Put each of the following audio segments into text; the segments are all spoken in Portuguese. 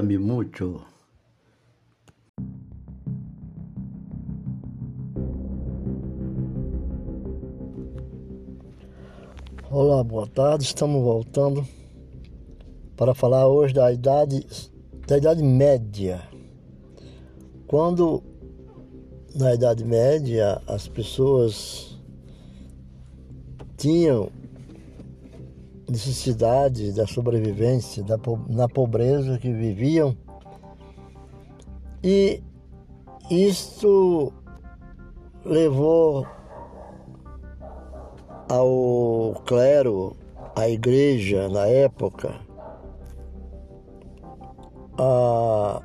Beija-me muito. Olá, boa tarde. Estamos voltando para falar hoje da idade da idade média. Quando na idade média as pessoas tinham necessidade da sobrevivência, da, na pobreza que viviam. E isto levou ao clero, à igreja na época, a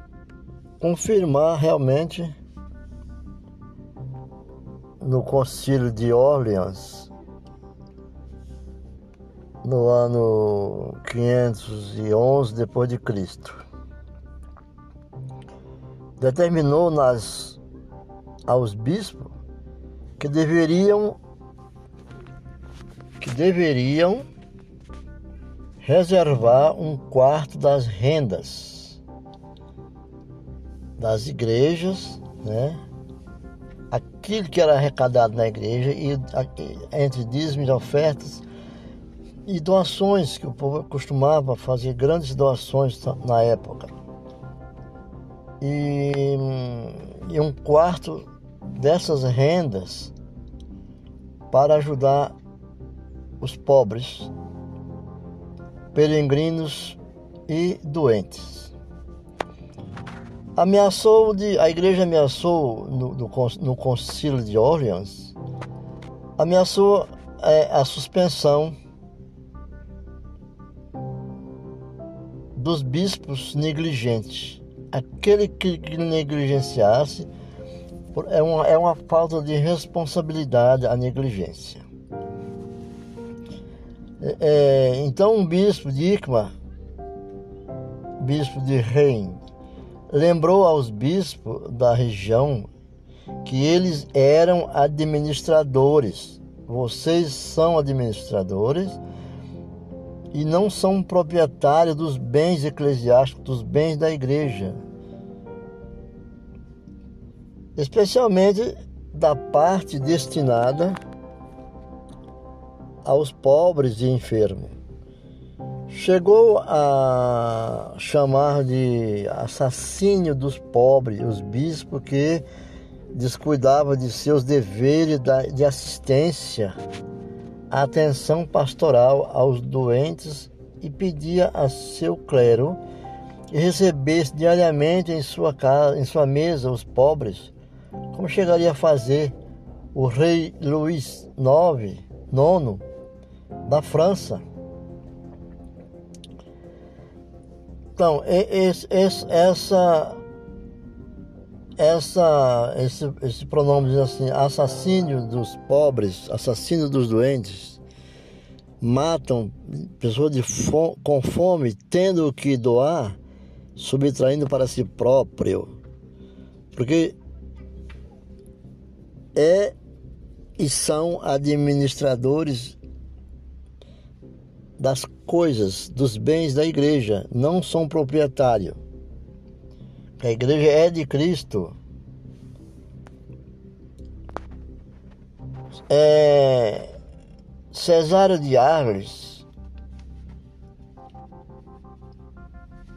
confirmar realmente no concílio de Orleans no ano 511 depois de Cristo. Determinou nas aos bispos que deveriam que deveriam reservar um quarto das rendas das igrejas, né? Aquilo que era arrecadado na igreja e entre dízimos e ofertas e doações, que o povo costumava fazer grandes doações na época. E, e um quarto dessas rendas para ajudar os pobres, peregrinos e doentes. Ameaçou de, a igreja ameaçou no, no, concílio de Orleans, ameaçou é, a suspensão dos bispos negligentes. Aquele que negligenciasse é uma, é uma falta de responsabilidade a negligência. É, é então, um bispo de Ikma, bispo de Reim, lembrou aos bispos da região que eles eram administradores. Vocês são administradores e não são proprietários dos bens eclesiásticos, dos bens da igreja. Especialmente da parte destinada aos pobres e enfermos. Chegou a chamar de assassínio dos pobres os bispos que descuidavam de seus deveres de assistência atenção pastoral aos doentes e pedia a seu clero que recebesse diariamente em sua casa, em sua mesa os pobres, como chegaria a fazer o rei Luís IX, nono da França. Então, esse, essa essa, esse, esse pronome diz assim, assassínio dos pobres, assassínio dos doentes, matam pessoas de fome, com fome, tendo que doar, subtraindo para si próprio. Porque é e são administradores das coisas, dos bens da igreja, não são proprietários. A igreja é de Cristo. É, Cesário de Arles,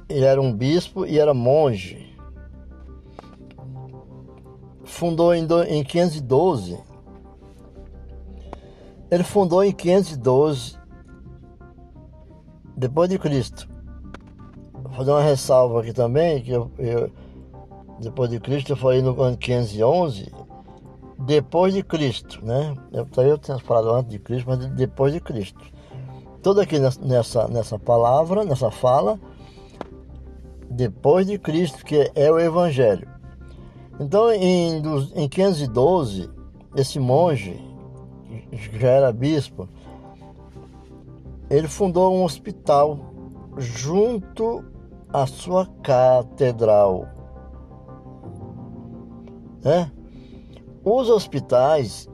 ele era um bispo e era monge. Fundou em, em 512. Ele fundou em 512 depois de Cristo fazer uma ressalva aqui também, que eu, eu depois de Cristo, falei no ano 511, depois de Cristo, né? Eu, eu tinha falado antes de Cristo, mas depois de Cristo. Tudo aqui nessa, nessa palavra, nessa fala, depois de Cristo, que é o Evangelho. Então, em, em 512, esse monge, que já era bispo, ele fundou um hospital junto a sua catedral. Né? Os hospitais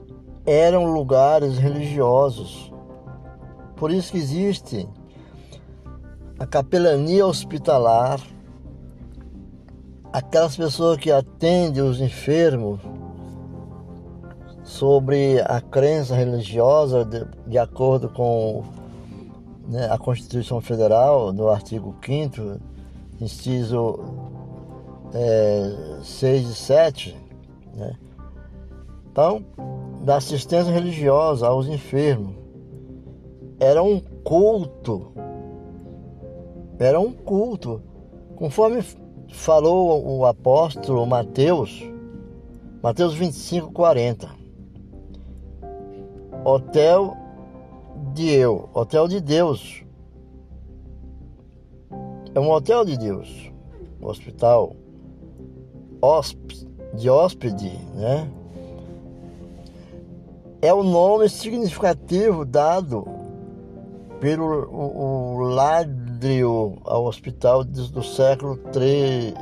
eram lugares religiosos. Por isso que existe a capelania hospitalar aquelas pessoas que atendem os enfermos sobre a crença religiosa de, de acordo com né, a Constituição Federal, no artigo 5 inciso é, 6 e 7, né? Então, da assistência religiosa aos enfermos. Era um culto. Era um culto. Conforme falou o apóstolo Mateus, Mateus 25, 40. Hotel de eu, hotel de Deus. É um hotel de Deus, hospital, hóspede, de hóspede, né? É o nome significativo dado pelo o, o ao hospital do, do século III,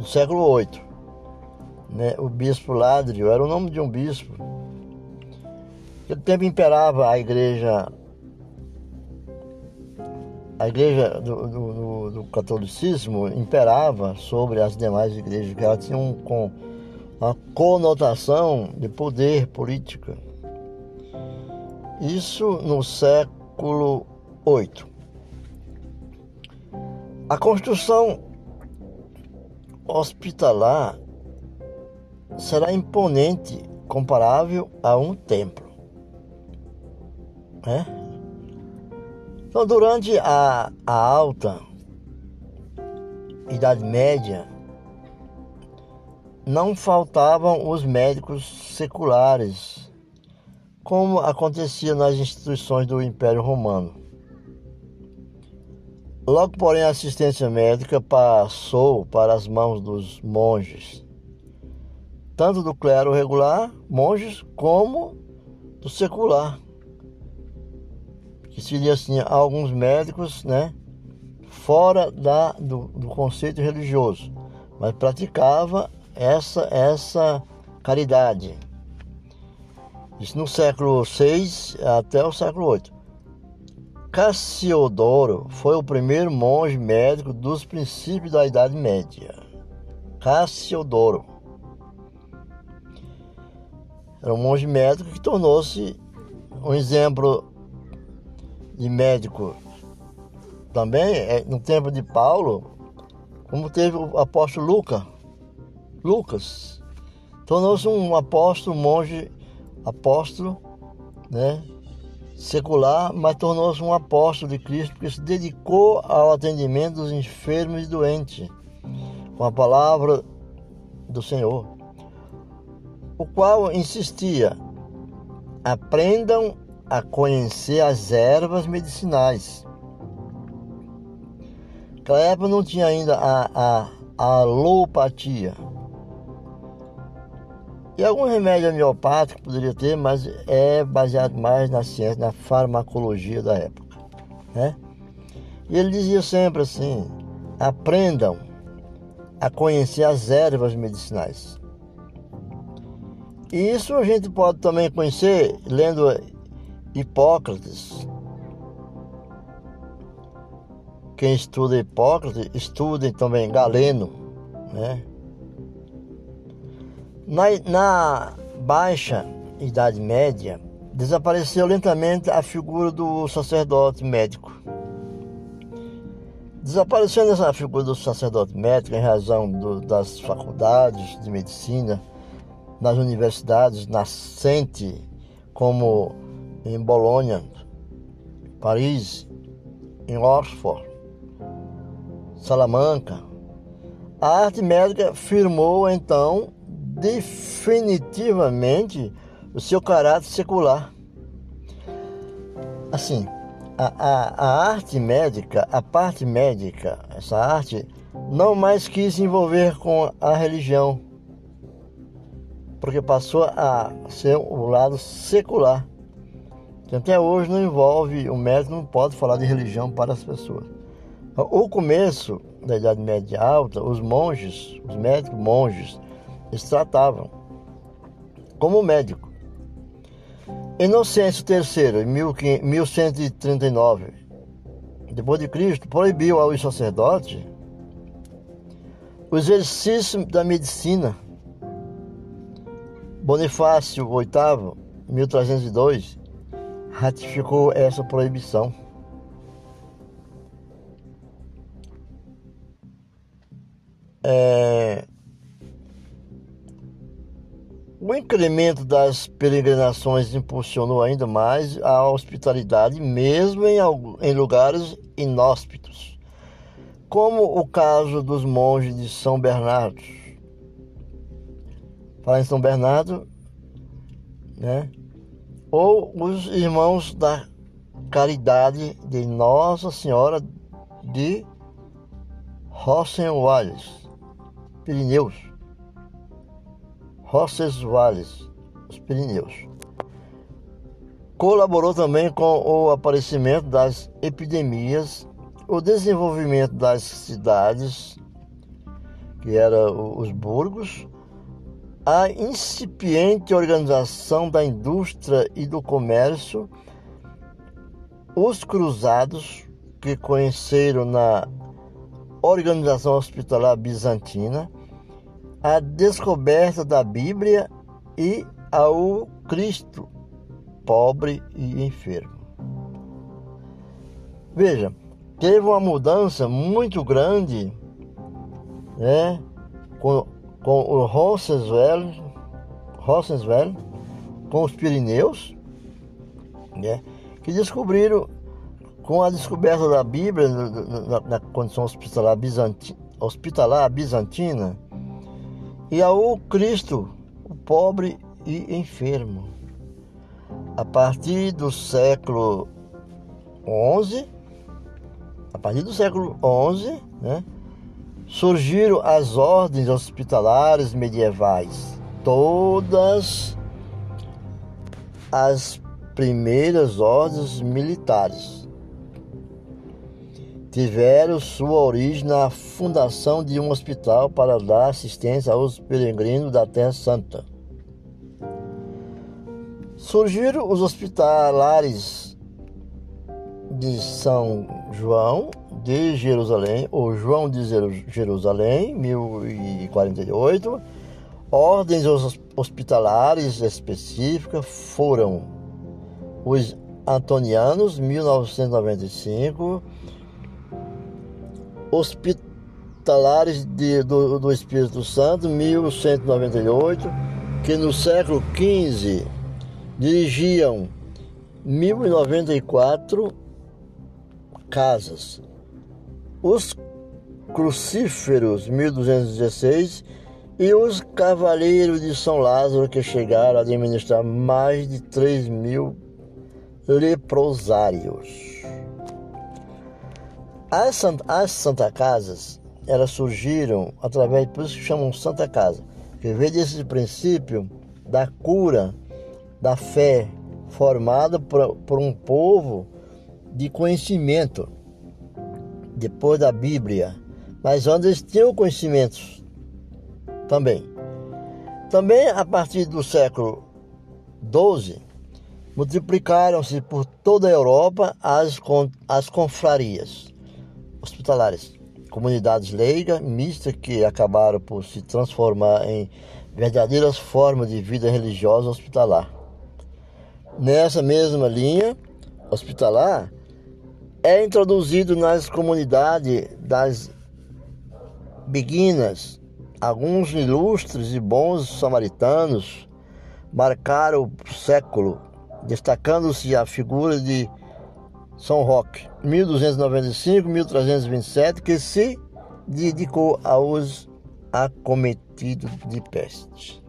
do século VIII. Né? O bispo Ládrio era o nome de um bispo. Naquele tempo imperava a igreja a igreja do, do, do, catolicismo imperava sobre as demais igrejas, que ela tinha um, com, uma conotação de poder política. Isso no século VIII. A construção hospitalar será imponente, comparável a um templo. Né? Então, durante a, a alta Idade Média, não faltavam os médicos seculares, como acontecia nas instituições do Império Romano. Logo, porém, a assistência médica passou para as mãos dos monges tanto do clero regular, monges, como do secular. Que seria assim, alguns médicos, né, fora da, do, do conceito religioso, mas praticava essa, essa caridade. Isso no século VI até o século VIII. Cassiodoro foi o primeiro monge médico dos princípios da Idade Média. Cassiodoro. Era um monge médico que tornou-se um exemplo de médico também é, no tempo de Paulo, como teve o apóstolo Lucas. Lucas tornou-se um apóstolo, monge apóstolo, né? secular, mas tornou-se um apóstolo de Cristo, porque se dedicou ao atendimento dos enfermos e doentes, com a palavra do Senhor o qual insistia: aprendam a conhecer as ervas medicinais. Época não tinha ainda a, a, a alopatia. E algum remédio homeopático poderia ter, mas é baseado mais na ciência, na farmacologia da época. Né? E ele dizia sempre assim: aprendam a conhecer as ervas medicinais. E isso a gente pode também conhecer lendo Hipócrates. Quem estuda Hipócrates, estuda também Galeno, né? Na, baixa Idade Média, desapareceu lentamente a figura do sacerdote médico. Desaparecendo essa figura do sacerdote médico em razão do, das faculdades de medicina, nas universidades nascentes, como em Bolonha, Paris, em Oxford, Salamanca. A arte médica firmou então definitivamente o seu caráter secular. Assim, a, a, a, arte médica, a parte médica, essa arte, não mais quis se envolver com a religião porque passou a ser o lado secular, que até hoje não envolve, o médico não pode falar de religião para as pessoas. O começo da Idade Média Alta, os monges, os médicos monges, eles tratavam como médico. Inocêncio III, em 1139, depois de Cristo, proibiu aos sacerdotes O exercício da medicina. Bonifácio VIII, 1302, ratificou essa proibição. É... O incremento das peregrinações impulsionou ainda mais a hospitalidade, mesmo em, lugares inóspitos, como o caso dos monges de São Bernardo. Falar em São Bernardo, né? Ou os irmãos da caridade de Nossa Senhora de Rosenwallis, Pirineus. Roncesvalles, os Pirineus. Colaborou também com o aparecimento das epidemias, o desenvolvimento das cidades, que eram os burgos, a incipiente organização da indústria e do comércio, os cruzados, que conheceram na organização hospitalar bizantina, a descoberta da Bíblia e ao Cristo pobre e enfermo. Veja, teve uma mudança muito grande né, com, com o Roncesvalles, Roncesvalles, com os Pirineus, né, que descobriram, com a descoberta da Bíblia na, na, na condição hospitalar bizantina, hospitalar bizantina e ao Cristo, o pobre e enfermo. A partir do século XI, a partir do século XI, né, surgiram as ordens hospitalares medievais. Todas as primeiras ordens militares tiveram sua origem na fundação de um hospital para dar assistência aos peregrinos da Terra Santa. Surgiram os hospitalares de São João de Jerusalém, ou João de Jerusalém, 1048. Ordens hospitalares específicas foram os Antonianos, 1995 hospitalares de, do, do Espírito Santo, 1198, que no século XV dirigiam 1094 casas. Os crucíferos, 1216, e os cavaleiros de São Lázaro, que chegaram a administrar mais de 3 mil leprosários. As, Santa, as Santa Casas, elas surgiram através, por isso que chamam Santa Casa, que veio desse princípio da cura, da fé, formada por, por um povo de conhecimento, depois da Bíblia, mas onde eles tinham conhecimentos também. Também a partir do século XII, multiplicaram-se por toda a Europa as, as confrarias hospitalares, comunidades leigas, mistas que acabaram por se transformar em verdadeiras formas de vida religiosa hospitalar. Nessa mesma linha hospitalar, é introduzido nas comunidades das beguinas. Alguns ilustres e bons samaritanos marcaram o século, destacando-se a figura de são Roque, 1295-1327, que se dedicou aos acometidos de peste.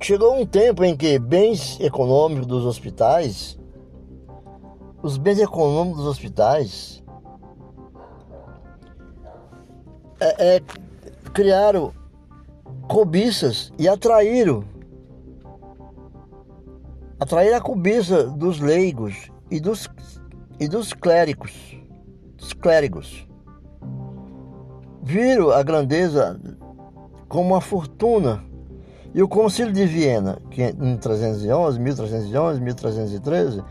Chegou um tempo em que bens econômicos dos hospitais, os bens econômicos dos hospitais, é, é, criaram cobiças e atraíram atrair a cobiça dos leigos e dos, e dos clérigos, dos clérigos. Viram a grandeza como uma fortuna. E o Concílio de Viena, que em 1311, 1311, 1313,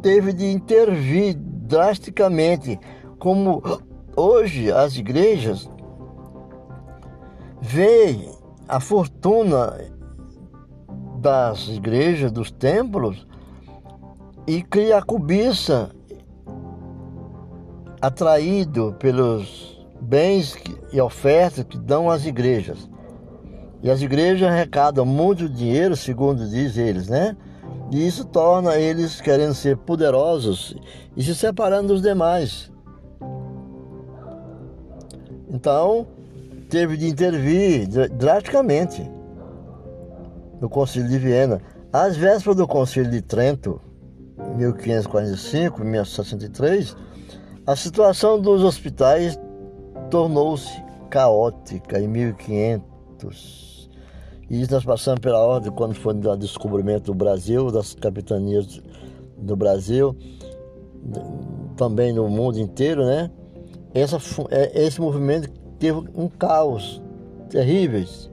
teve de intervir drasticamente, como hoje as igrejas veem a fortuna das igrejas, dos templos, e cria a cobiça atraído pelos bens e ofertas que dão às igrejas. E as igrejas arrecadam muito dinheiro, segundo diz eles, né? E isso torna eles querendo ser poderosos e se separando dos demais. Então, teve de intervir drasticamente no Concílio de Viena. Às vésperas do Concílio de Trento, 1545, 1563, a situação dos hospitais tornou-se caótica em 1500. E isso nós passamos pela ordem quando foi o descobrimento do Brasil, das capitanias do Brasil, também no mundo inteiro, né? Essa, é, esse movimento teve um caos terríveis.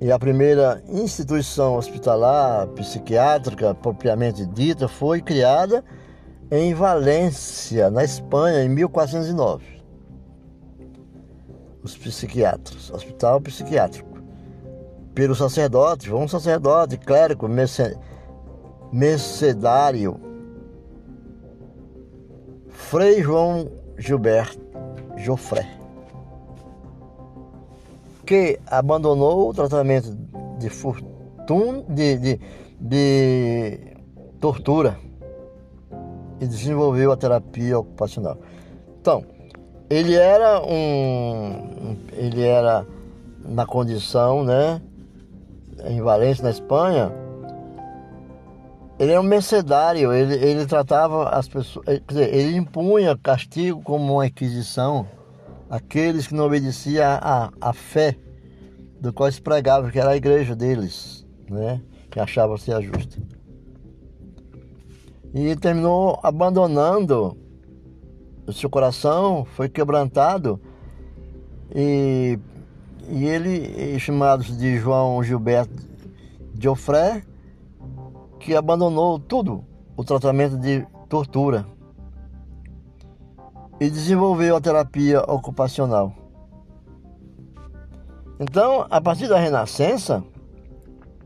E a primeira instituição hospitalar psiquiátrica propriamente dita foi criada em Valência, na Espanha, em 1409 os psiquiatras, hospital psiquiátrico, pelo sacerdote, um sacerdote, clérigo, mercedário, Frei João Gilberto Joffre, que abandonou o tratamento de fortuna, de, de, de tortura e desenvolveu a terapia ocupacional. Então, ele era um ele era na condição né em Valência na Espanha ele era um mercedário ele, ele tratava as pessoas quer dizer, ele impunha castigo como uma inquisição aqueles que não obedeciam à, fé do qual se pregava que era a igreja deles né que achava ser a justa. E terminou abandonando o seu coração foi quebrantado e, e ele, chamado de João Gilberto de Ofré, que abandonou tudo, o tratamento de tortura e desenvolveu a terapia ocupacional. Então, a partir da Renascença,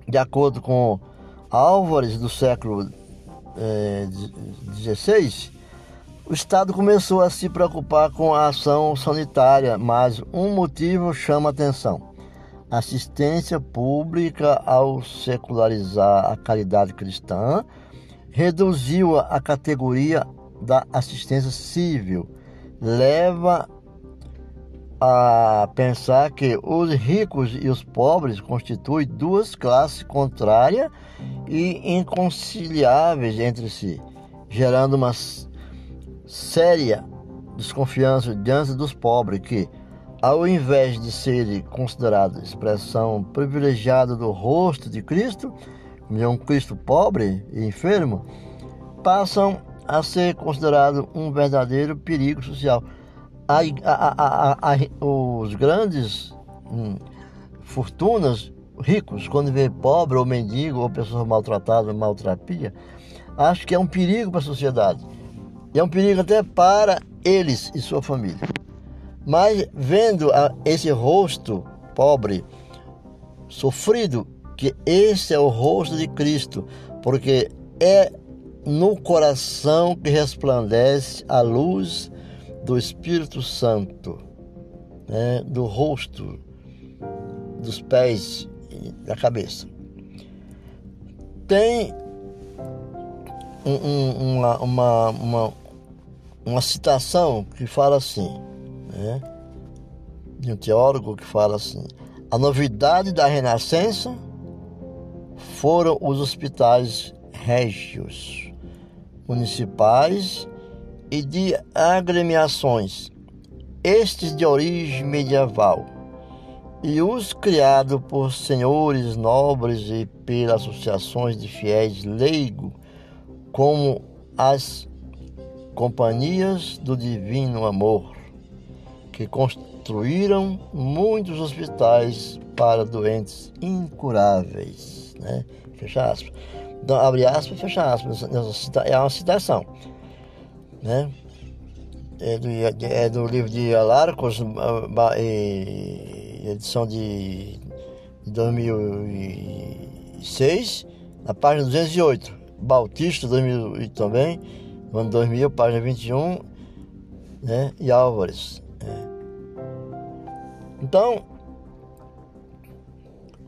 de acordo com Álvares do século XVI, eh, o Estado começou a se preocupar com a ação sanitária, mas um motivo chama atenção. Assistência pública, ao secularizar a caridade cristã, reduziu a categoria da assistência civil. Leva a pensar que os ricos e os pobres constituem duas classes contrárias e inconciliáveis entre si, gerando uma séria desconfiança diante dos pobres que, ao invés de serem considerados expressão privilegiada do rosto de Cristo, como é um Cristo pobre e enfermo, passam a ser considerados um verdadeiro perigo social. A, a, a, os grandes hum, fortunas, ricos, quando vê pobre ou mendigo ou pessoa maltratada, maltrapia, acham que é um perigo para a sociedade e é um perigo até para eles e sua família. Mas vendo a, esse rosto pobre, sofrido, que esse é o rosto de Cristo, porque é no coração que resplandece a luz do Espírito Santo, né, do rosto, dos pés e da cabeça. Tem um, um, uma, uma, uma, uma citação que fala assim, né? de um teólogo que fala assim: a novidade da Renascença foram os hospitais régios, municipais e de agremiações, estes de origem medieval, e os criados por senhores nobres e pelas associações de fiéis leigos, como as companhias do divino amor, que construíram muitos hospitais para doentes incuráveis, né? Fecha aspas. Abre aspas e fecha aspas. É uma citação. Né? É do, é do livro de Alarcos, edição de 2006, na página 208. Bautista, 2000 também, ano 2000, página 21, né? e Álvares. É. Então,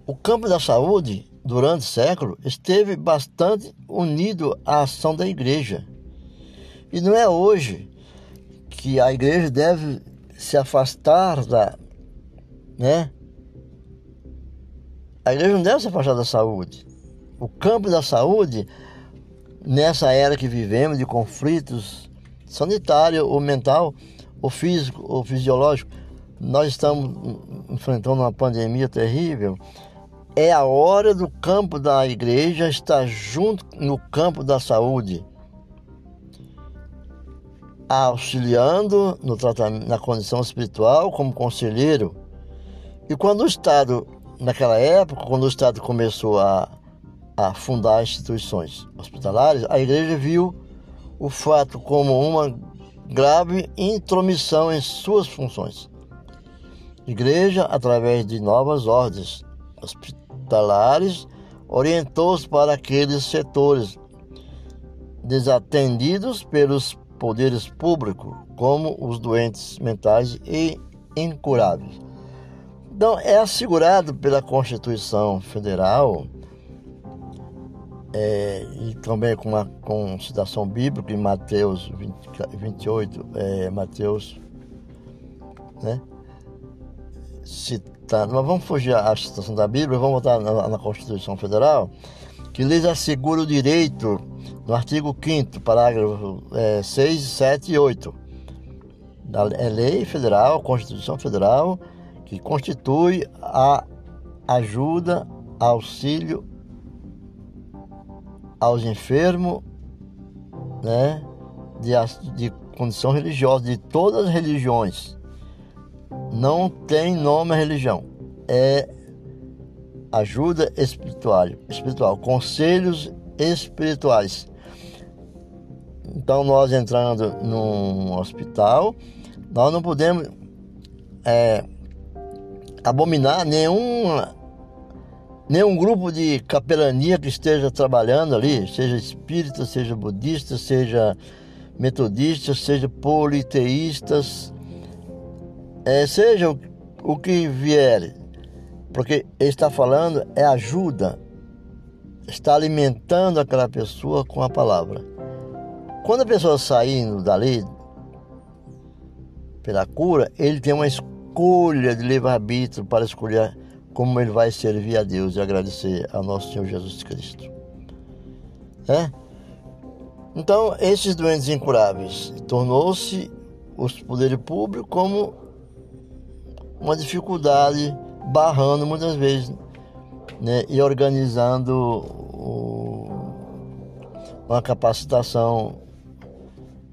o campo da saúde, durante século, esteve bastante unido à ação da igreja. E não é hoje que a igreja deve se afastar da, né? A igreja não deve se afastar da saúde. O campo da saúde, nessa era que vivemos de conflitos sanitário ou mental, ou físico ou fisiológico, nós estamos enfrentando uma pandemia terrível. É a hora do campo da igreja estar junto no campo da saúde auxiliando no na condição espiritual como conselheiro. E quando o Estado, naquela época, quando o Estado começou a, a fundar instituições hospitalares, a igreja viu o fato como uma grave intromissão em suas funções. Igreja, através de novas ordens hospitalares, orientou-se para aqueles setores desatendidos pelos poderes públicos, como os doentes mentais e incuráveis. Então, é assegurado pela Constituição Federal é, e também com, com citação bíblica em Mateus 20, 28, é, Mateus, né? Citando, mas vamos fugir à citação da Bíblia, vamos voltar na, na Constituição Federal, que lhes assegura o direito no artigo 5 parágrafo é, 6, 7 e 8 da é lei federal, Constituição Federal, que constitui a ajuda, auxílio aos enfermos, né, de, de condição religiosa, de todas as religiões. Não tem nome religião. É ajuda espiritual, espiritual, conselhos espirituais. Então, nós entrando num hospital, nós não podemos é, abominar nenhum, nenhum grupo de capelania que esteja trabalhando ali, seja espírita, seja budista, seja metodista, seja politeístas, é, seja o, o que vier, porque ele está falando é ajuda, está alimentando aquela pessoa com a palavra. Quando a pessoa saindo dali pela cura, ele tem uma escolha de livre-arbítrio para escolher como ele vai servir a Deus e agradecer ao nosso Senhor Jesus Cristo. É? Então, esses doentes incuráveis tornou-se os poderes públicos como uma dificuldade, barrando muitas vezes né, e organizando o, uma capacitação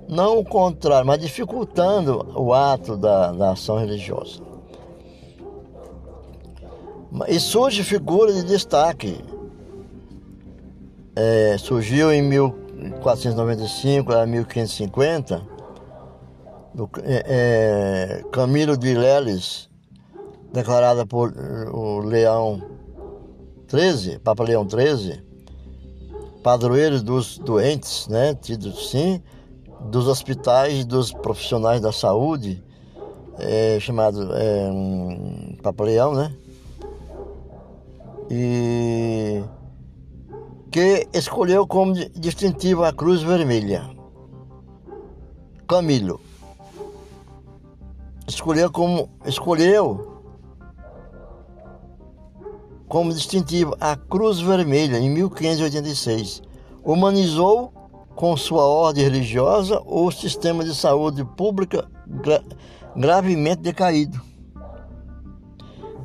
não o contrário, mas dificultando o ato da, da ação religiosa. E surge figura de destaque. É, surgiu em 1495 a 1550 do, é, é, Camilo de Leles, declarada por o Leão XIII, Papa Leão XIII, padroeiro dos doentes, né, tido sim, dos hospitais dos profissionais da saúde, é, chamado é, um, Papaleão, né? E que escolheu como distintivo a Cruz Vermelha. Camilo. Escolheu como escolheu como distintivo a Cruz Vermelha em 1586. Humanizou com sua ordem religiosa ou sistema de saúde pública gra gravemente decaído.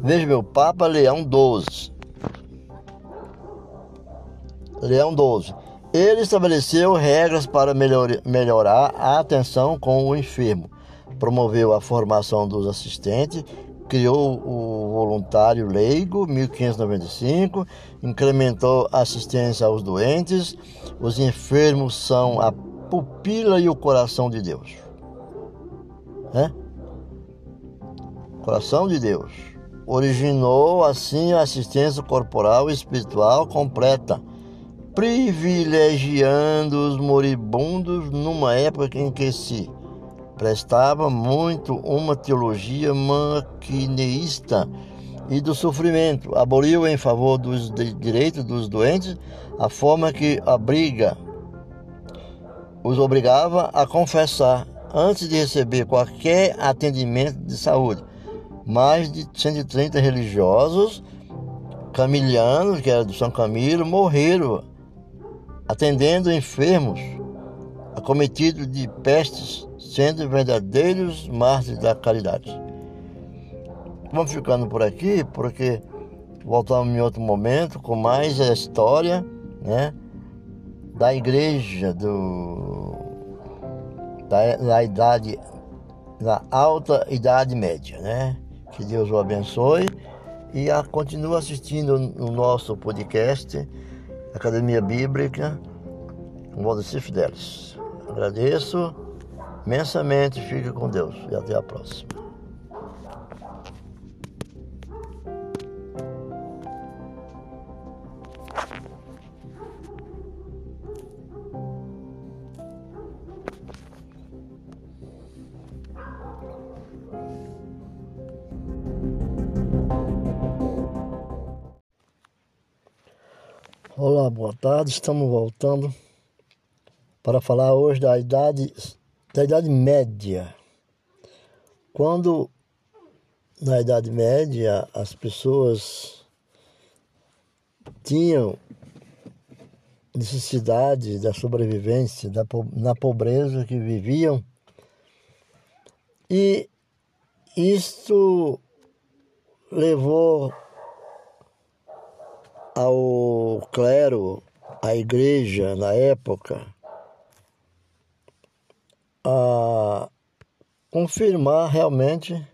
Veja meu Papa Leão XII. Leão XII. Ele estabeleceu regras para melhor, melhorar a atenção com o enfermo, promoveu a formação dos assistentes, criou o voluntário leigo, 1595, incrementou a assistência aos doentes, os enfermos são a pupila e o coração de Deus. Né? Coração de Deus. Originou assim a assistência corporal e espiritual completa, privilegiando os moribundos numa época em que se prestava muito uma teologia maquineísta e do sofrimento. Aboliu em favor dos direitos dos doentes a forma que a briga os obrigava a confessar antes de receber qualquer atendimento de saúde. Mais de 130 religiosos camilianos, que era do São Camilo, morreram atendendo enfermos acometidos de pestes sendo verdadeiros mártires da caridade. Vamos ficando por aqui, porque voltamos em outro momento com mais a história né, da igreja do, da, da idade, da alta idade média. Né? Que Deus o abençoe e a, continue assistindo o nosso podcast Academia Bíblica com Valdecir Fidelis. Agradeço imensamente. Fique com Deus e até a próxima. Olá, boa tarde. Estamos voltando para falar hoje da idade da Idade Média. Quando na Idade Média as pessoas tinham necessidade da sobrevivência, da, na pobreza que viviam, e isto levou ao clero, à igreja na época, a confirmar realmente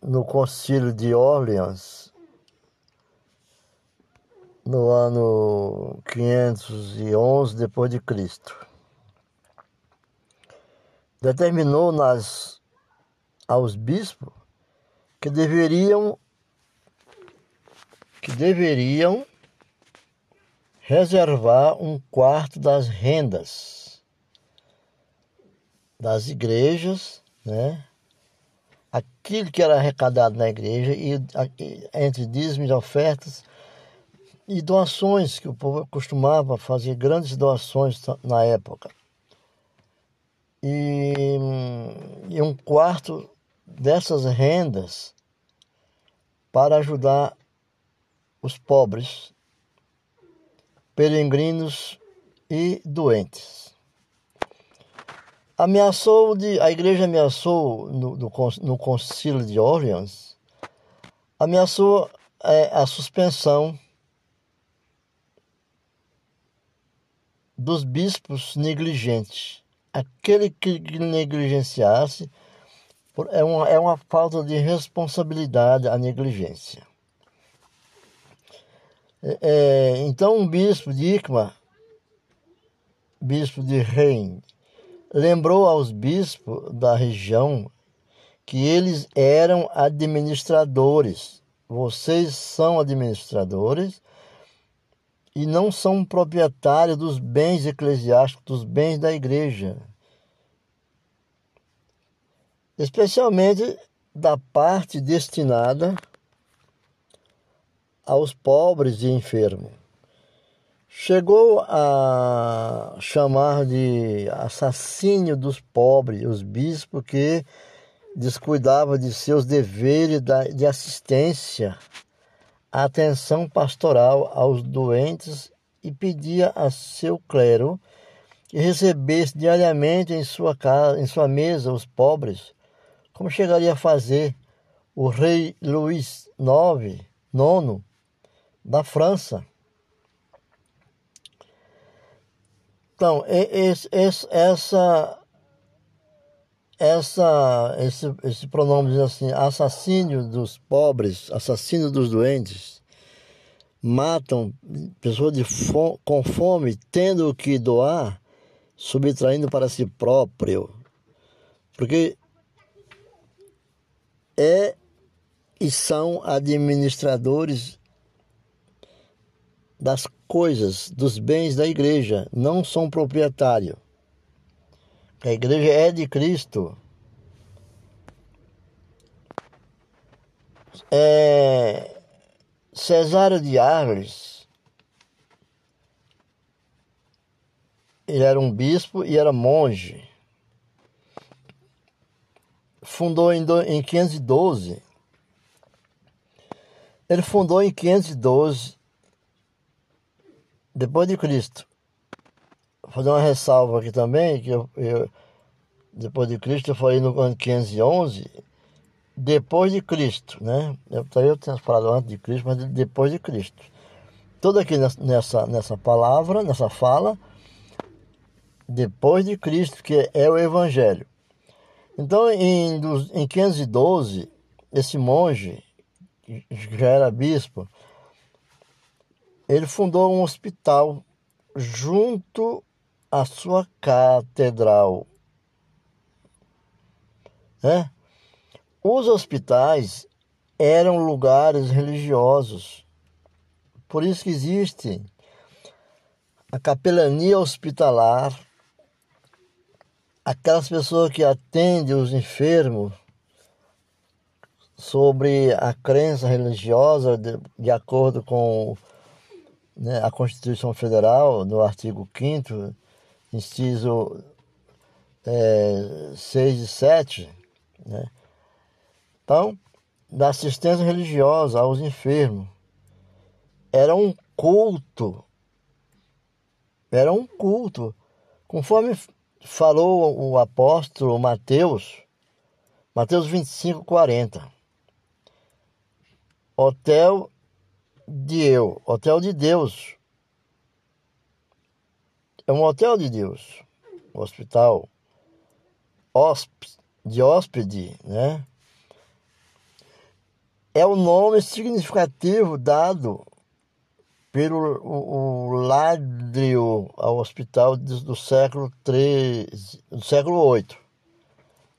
no Concílio de Orleans, no ano 511 depois de Cristo. Determinou nas aos bispos que deveriam que deveriam reservar um quarto das rendas das igrejas, né? Aquilo que era arrecadado na igreja e entre dízimos, ofertas e doações, que o povo costumava fazer grandes doações na época. E, e um quarto dessas rendas para ajudar os pobres, peregrinos e doentes ameaçou de a igreja ameaçou no, no, no concílio de Orleans ameaçou é, a suspensão dos bispos negligentes. Aquele que negligenciasse é uma, é uma falta de responsabilidade a negligência. É, é então um bispo de Ikma bispo de Reims lembrou aos bispos da região que eles eram administradores. Vocês são administradores e não são proprietários dos bens eclesiásticos, dos bens da igreja. Especialmente da parte destinada aos pobres e enfermos. Chegou a chamar de assassínio dos pobres os bispos que descuidavam de seus deveres de assistência, atenção pastoral aos doentes e pedia a seu clero que recebesse diariamente em sua casa, em sua mesa os pobres, como chegaria a fazer o rei Luís IX, nono da França Então, esse, essa, essa, esse, esse pronome diz assim, assassínio dos pobres, assassínio dos doentes, matam pessoas de fome, com fome, tendo que doar, subtraindo para si próprio. Porque é e são administradores das coisas, dos bens da igreja, não são proprietários. A igreja é de Cristo. É, Cesário de Arles, ele era um bispo e era monge. Fundou em, do, em 512. Ele fundou em 512, depois de Cristo fazer uma ressalva aqui também, que eu, eu depois de Cristo, eu falei no ano 511, depois de Cristo, né? Eu, eu tinha falado antes de Cristo, mas depois de Cristo. Tudo aqui nessa, nessa palavra, nessa fala, depois de Cristo, que é o Evangelho. Então, em, em 512, esse monge, que já era bispo, ele fundou um hospital junto à sua catedral. Né? Os hospitais eram lugares religiosos. Por isso que existe a capelania hospitalar, aquelas pessoas que atendem os enfermos sobre a crença religiosa de, de acordo com né, a Constituição Federal, no artigo 5 inciso é, 6 e 7, né? Então, da assistência religiosa aos enfermos. Era um culto. Era um culto. Conforme falou o apóstolo Mateus, Mateus 25, 40. Hotel de eu, hotel de Deus. É um hotel de Deus, um hospital, de hóspede, né? É o nome significativo dado pelo o, o Ladrio ao hospital do, século III, do século VIII.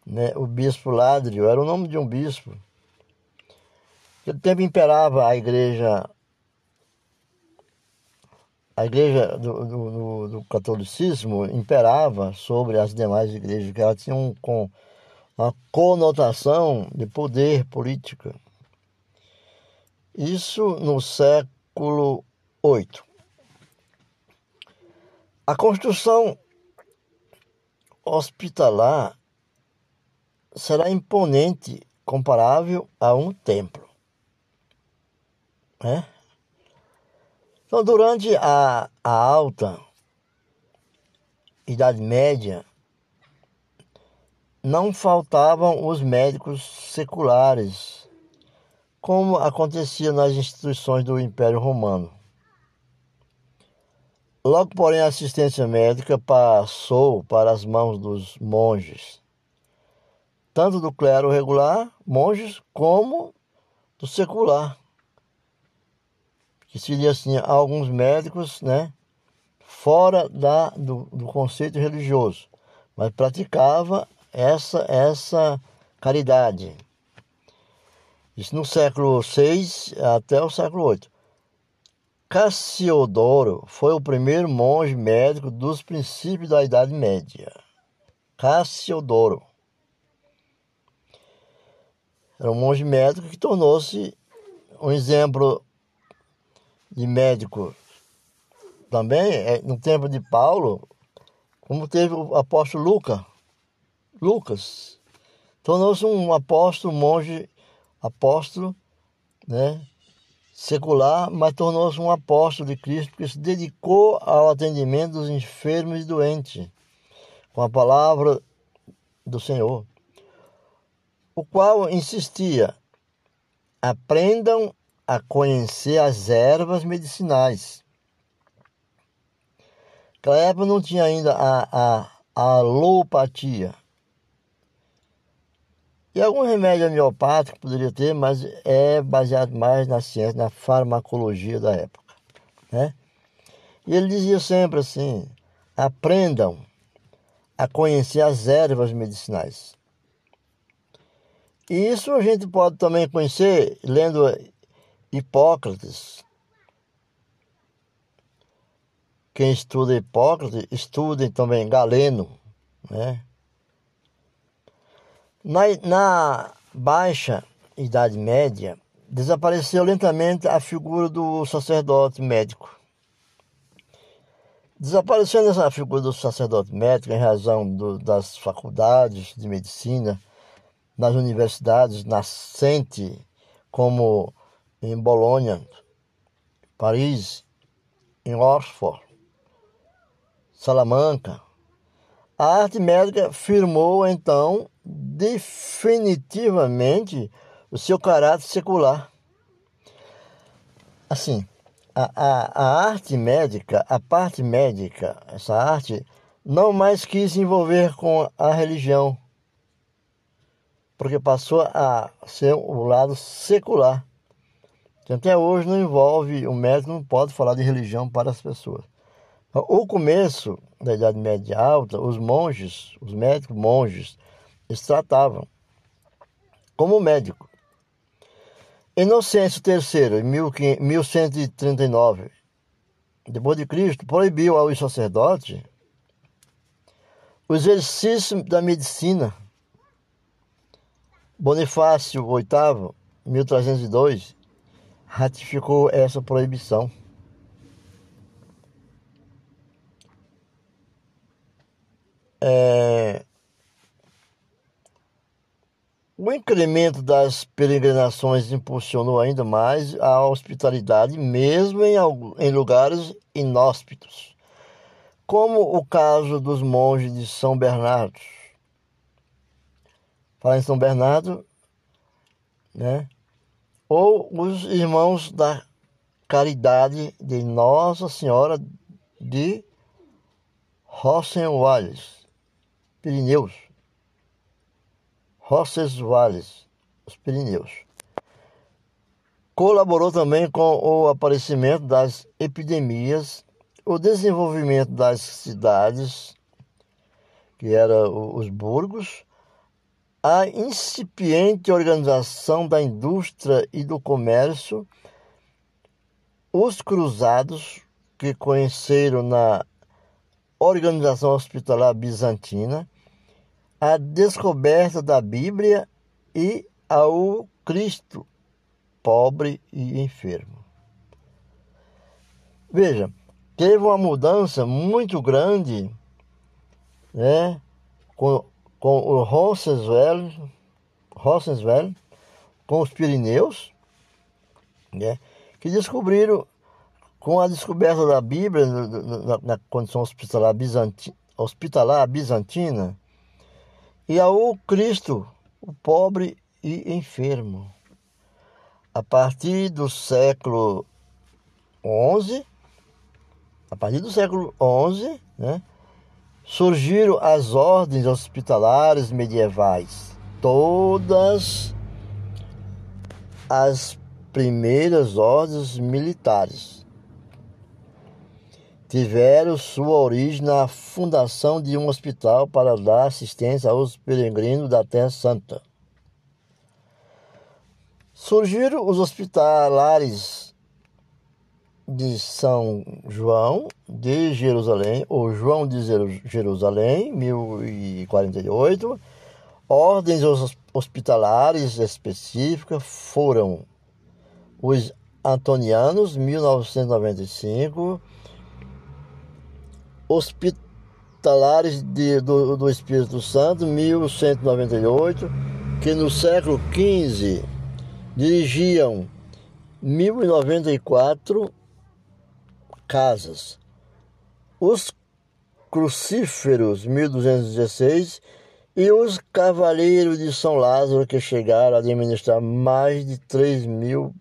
Né? O bispo Ladrio era o nome de um bispo. Naquele tempo imperava a igreja a igreja do, do, do, catolicismo imperava sobre as demais igrejas, que ela tinha um, com, uma conotação de poder política. Isso no século VIII. A construção hospitalar será imponente, comparável a um templo. Né? Então, durante a, a alta Idade Média, não faltavam os médicos seculares, como acontecia nas instituições do Império Romano. Logo, porém, a assistência médica passou para as mãos dos monges, tanto do clero regular, monges, como do secular que seria assim, alguns médicos, né, fora da, do, do conceito religioso, mas praticava essa, essa caridade. Isso no século VI até o século VIII. Cassiodoro foi o primeiro monge médico dos princípios da Idade Média. Cassiodoro. Era um monge médico que tornou-se um exemplo de médico também, é, no tempo de Paulo, como teve o apóstolo Lucas, Lucas, tornou-se um apóstolo, monge, apóstolo, né, secular, mas tornou-se um apóstolo de Cristo, porque se dedicou ao atendimento dos enfermos e doentes, com a palavra do Senhor, o qual insistia, aprendam a conhecer as ervas medicinais. Naquela época não tinha ainda a, a, a alopatia, E algum remédio homeopático poderia ter, mas é baseado mais na ciência, na farmacologia da época. Né? E ele dizia sempre assim: aprendam a conhecer as ervas medicinais. E isso a gente pode também conhecer lendo Hipócrates. Quem estuda Hipócrates, estudem também Galeno, né? Na, na Baixa Idade Média, desapareceu lentamente a figura do sacerdote médico. Desaparecendo essa figura do sacerdote médico em razão do, das faculdades de medicina, nas universidades nascentes, como em Bolonha, Paris, em Oxford, Salamanca. A arte médica firmou então definitivamente o seu caráter secular. Assim, a, a, a arte médica, a parte médica, essa arte, não mais quis se envolver com a religião, porque passou a ser o lado secular. Que até hoje não envolve, o médico não pode falar de religião para as pessoas. O começo da Idade Média Alta, os monges, os médicos monges, eles tratavam como médico. Inocêncio III, em 1139, depois de Cristo, proibiu aos sacerdotes o exercício da medicina. Bonifácio VIII, 1302, ratificou essa proibição. É, o incremento das peregrinações impulsionou ainda mais a hospitalidade, mesmo em, lugares inóspitos, como o caso dos monges de São Bernardo. Falar em São Bernardo, né? Ou os irmãos da Caridade de Nossa Senhora de Rosenwallis, Pirineus. Roncesvalles, os Pirineus. Colaborou também com o aparecimento das epidemias, o desenvolvimento das cidades, que eram os burgos, a incipiente organização da indústria e do comércio, os cruzados, que conheceram na organização hospitalar bizantina, a descoberta da Bíblia e ao Cristo pobre e enfermo. Veja, teve uma mudança muito grande né, com, com o Roncesvalles, com os Pirineus, né, que descobriram, com a descoberta da Bíblia na, na, condição hospitalar bizantina, hospitalar bizantina e ao Cristo, o pobre e enfermo. A partir do século XI, a partir do século XI, né, surgiram as ordens hospitalares medievais. Todas as primeiras ordens militares tiveram sua origem na fundação de um hospital para dar assistência aos peregrinos da Terra Santa. Surgiram os hospitalares de São João de Jerusalém, ou João de Jerusalém, 1048. Ordens hospitalares específicas foram os Antonianos, 1995 hospitalares de, do, do Espírito Santo, 1198, que no século XV dirigiam 1094 casas. Os crucíferos, 1216, e os cavaleiros de São Lázaro, que chegaram a administrar mais de 3 mil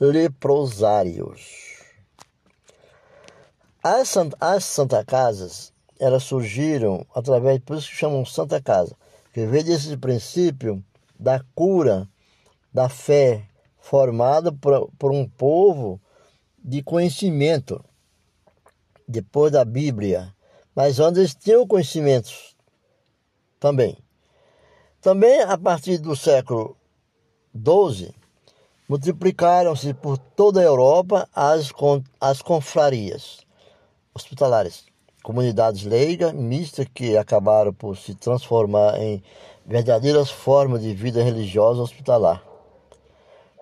leprosários. As, as Santa Casas, elas surgiram através, por isso que chamam Santa Casa, que veio desse princípio da cura, da fé, formada por, por um povo de conhecimento, depois da Bíblia, mas onde eles tinham conhecimentos também. Também a partir do século XII, multiplicaram-se por toda a Europa as, as confrarias hospitalares, comunidades leigas, mistas, que acabaram por se transformar em verdadeiras formas de vida religiosa hospitalar.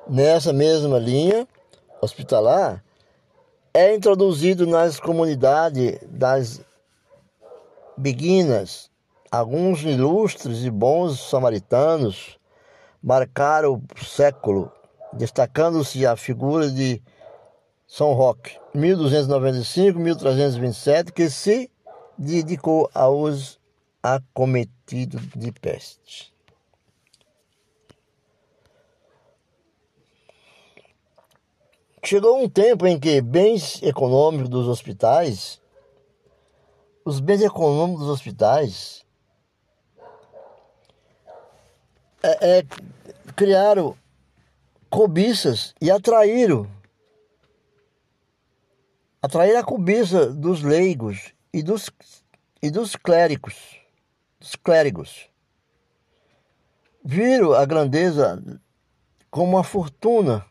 Nessa mesma linha hospitalar, é introduzido nas comunidades das beguinas alguns ilustres e bons samaritanos marcaram o século destacando-se a figura de São Roque, 1295-1327, que se dedicou aos acometidos de peste. Chegou um tempo em que bens econômicos dos hospitais, os bens econômicos dos hospitais, é, é, criaram cobiças e atraíram atrair a cobiça dos leigos e dos, e dos clérigos, dos clérigos. Viram a grandeza como uma fortuna.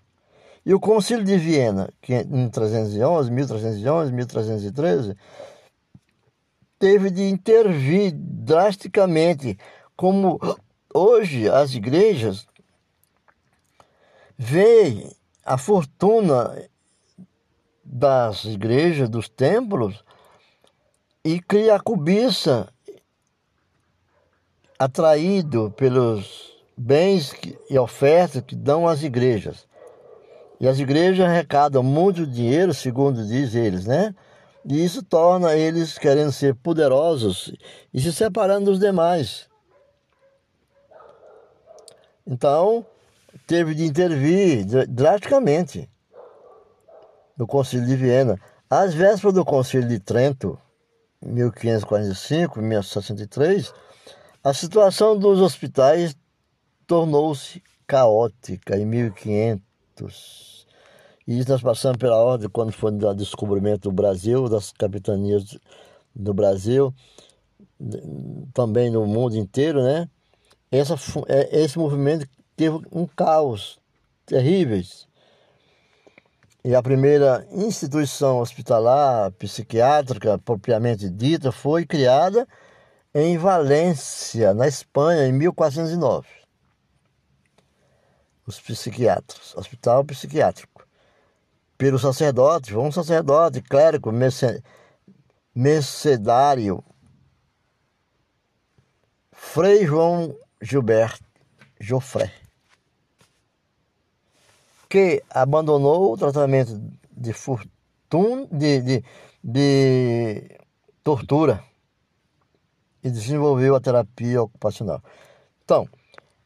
E o Concílio de Viena, que em 1311, 1311, 1313, teve de intervir drasticamente, como hoje as igrejas vê a fortuna das igrejas, dos templos, e cria a cobiça atraído pelos bens e ofertas que dão às igrejas. E as igrejas arrecadam muito dinheiro, segundo diz eles, né? E isso torna eles querendo ser poderosos e se separando dos demais. Então, teve de intervir drasticamente no Concílio de Viena. Às vésperas do Concílio de Trento, 1545, 1663, a situação dos hospitais tornou-se caótica em 1500. E isso nós passamos pela ordem quando foi o descobrimento do Brasil, das capitanias do Brasil, também no mundo inteiro, né? Essa, é, esse movimento teve um caos terríveis. E a primeira instituição hospitalar psiquiátrica propriamente dita foi criada em Valência, na Espanha, em 1409. Os psiquiatras, hospital psiquiátrico. Pelo sacerdote, um sacerdote, clérigo, mercedário, Frei João Gilberto Joffre que abandonou o tratamento de fortuna, de, de, de tortura e desenvolveu a terapia ocupacional. Então,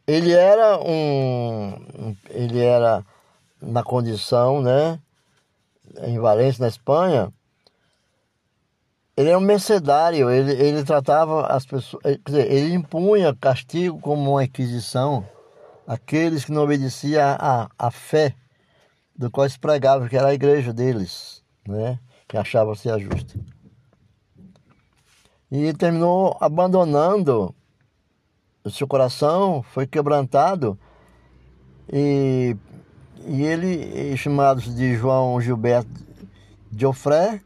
ele era um, ele era na condição, né, em Valência, na Espanha, ele era um mercedário, ele, ele tratava as pessoas, quer dizer, ele impunha castigo como uma inquisição aqueles que não obedeciam à, à fé do qual se pregava, que era a igreja deles, né? que achava ser a justa. E terminou abandonando o seu coração, foi quebrantado, e, e ele, chamado de João Gilberto Geoffrey,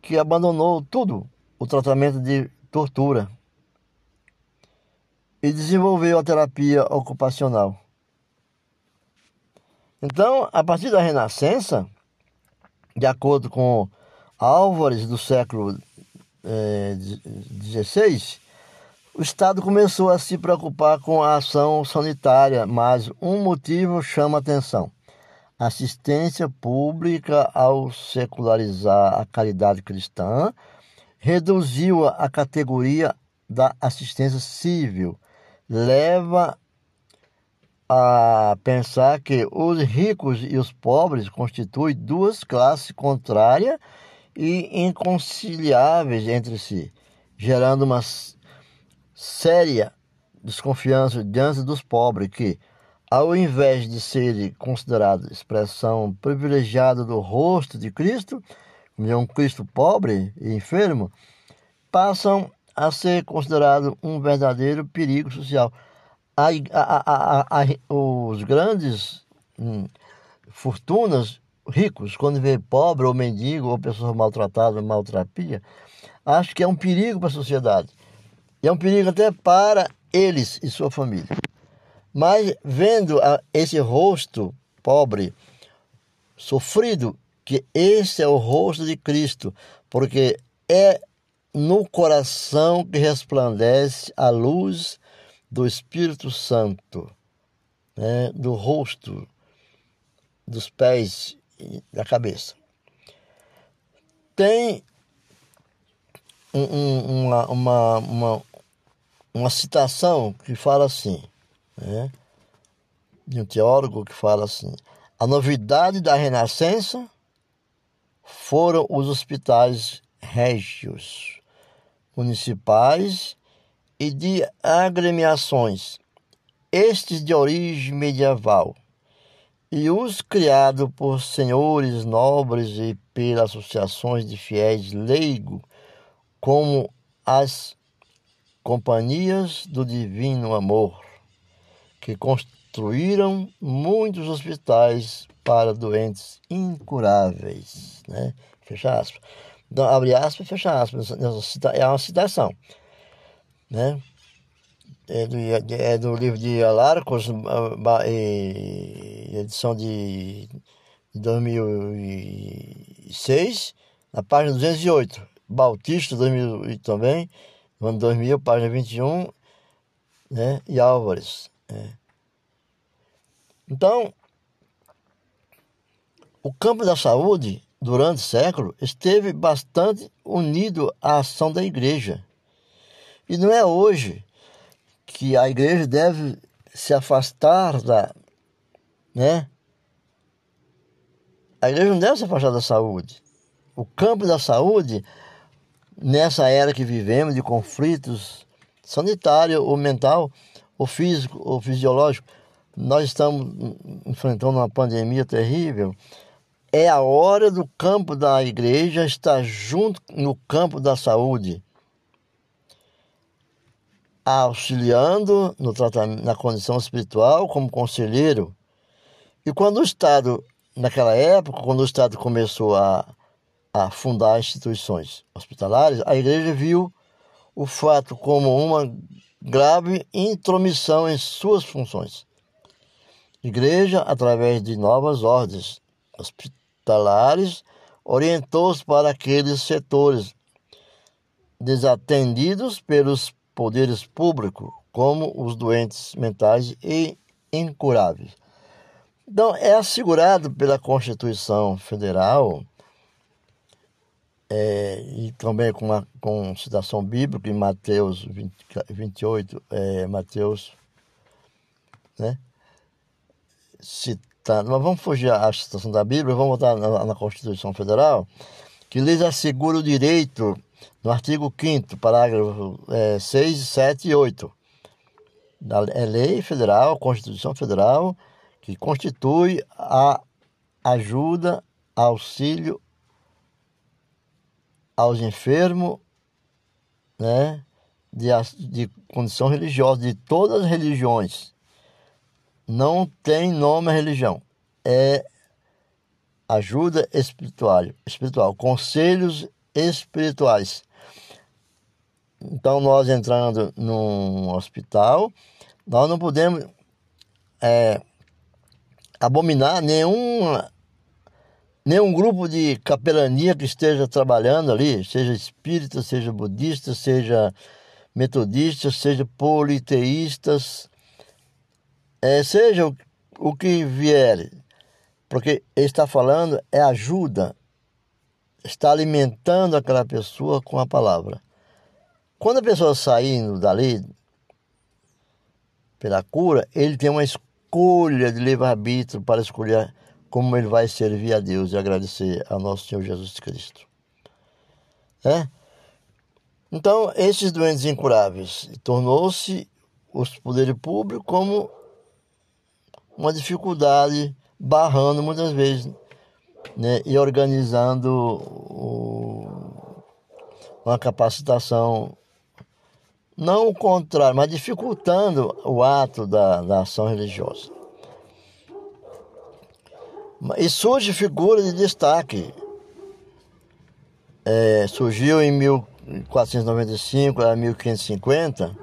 que abandonou tudo, o tratamento de tortura e desenvolveu a terapia ocupacional. Então, a partir da Renascença, de acordo com Álvares do século XVI, eh, o Estado começou a se preocupar com a ação sanitária, mas um motivo chama atenção. Assistência pública, ao secularizar a caridade cristã, reduziu a categoria da assistência civil, leva a pensar que os ricos e os pobres constituem duas classes contrárias e inconciliáveis entre si, gerando uma séria desconfiança diante dos pobres que, ao invés de serem considerados expressão privilegiada do rosto de Cristo, como é um Cristo pobre e enfermo, passam a ser considerados um verdadeiro perigo social. A, a, a, os grandes hum, fortunas, ricos, quando vê pobre ou mendigo ou pessoas maltratadas, maltrapia, acho que é um perigo para a sociedade. É um perigo até para eles e sua família. Mas vendo esse rosto pobre, sofrido, que esse é o rosto de Cristo, porque é no coração que resplandece a luz do Espírito Santo, né, do rosto, dos pés e da cabeça. Tem um, uma, uma, uma, uma citação que fala assim, né, de um teólogo que fala assim: a novidade da Renascença foram os hospitais régios municipais e de agremiações, estes de origem medieval, e os criados por senhores nobres e pelas associações de fiéis leigos, como as companhias do divino amor, que construíram muitos hospitais para doentes incuráveis, né? Fecha aspas. Então, abre aspas e fecha aspas. É uma citação. Né? É do, é do livro de Alarcos, edição de 2006, na página 208. Bautista, 2000 também, no ano 2000, página 21, né? e Álvares. É. Então, o campo da saúde durante o século, esteve bastante unido à ação da igreja. E não é hoje que a igreja deve se afastar da. Né? A igreja não deve se afastar da saúde. O campo da saúde, nessa era que vivemos de conflitos sanitário ou mental, ou físico ou fisiológico, nós estamos enfrentando uma pandemia terrível é a hora do campo da igreja estar junto no campo da saúde, auxiliando no tratamento, na condição espiritual como conselheiro. E quando o Estado, naquela época, quando o Estado começou a, a fundar instituições hospitalares, a igreja viu o fato como uma grave intromissão em suas funções. Igreja, através de novas ordens hospitalares, orientou-os para aqueles setores desatendidos pelos poderes públicos, como os doentes mentais e incuráveis. Então, é assegurado pela Constituição Federal é, e também com, uma, com citação bíblica em Mateus 20, 28, é, Mateus, né? Tá, mas vamos fugir à citação da Bíblia, vamos voltar na, na Constituição Federal, que lhes assegura o direito, no artigo 5 parágrafo é, 6, 7 e 8. Da, é lei federal, Constituição Federal, que constitui a ajuda, auxílio aos enfermos, né, de, de condição religiosa, de todas as religiões não tem nome a religião. É ajuda espiritual, espiritual, conselhos espirituais. Então, nós entrando num hospital, nós não podemos é, abominar nenhum, nenhum grupo de capelania que esteja trabalhando ali, seja espírita, seja budista, seja metodista, seja politeístas, é, seja o, o que vier, porque ele está falando é ajuda, está alimentando aquela pessoa com a palavra. Quando a pessoa saindo dali pela cura, ele tem uma escolha de livre-arbítrio para escolher como ele vai servir a Deus e agradecer ao nosso Senhor Jesus Cristo. É? Então, esses doentes incuráveis tornou-se os poderes públicos como uma dificuldade, barrando muitas vezes né, e organizando o, uma capacitação, não o contrário, mas dificultando o ato da, da ação religiosa. E surge figura de destaque. É, surgiu em 1495 a 1550,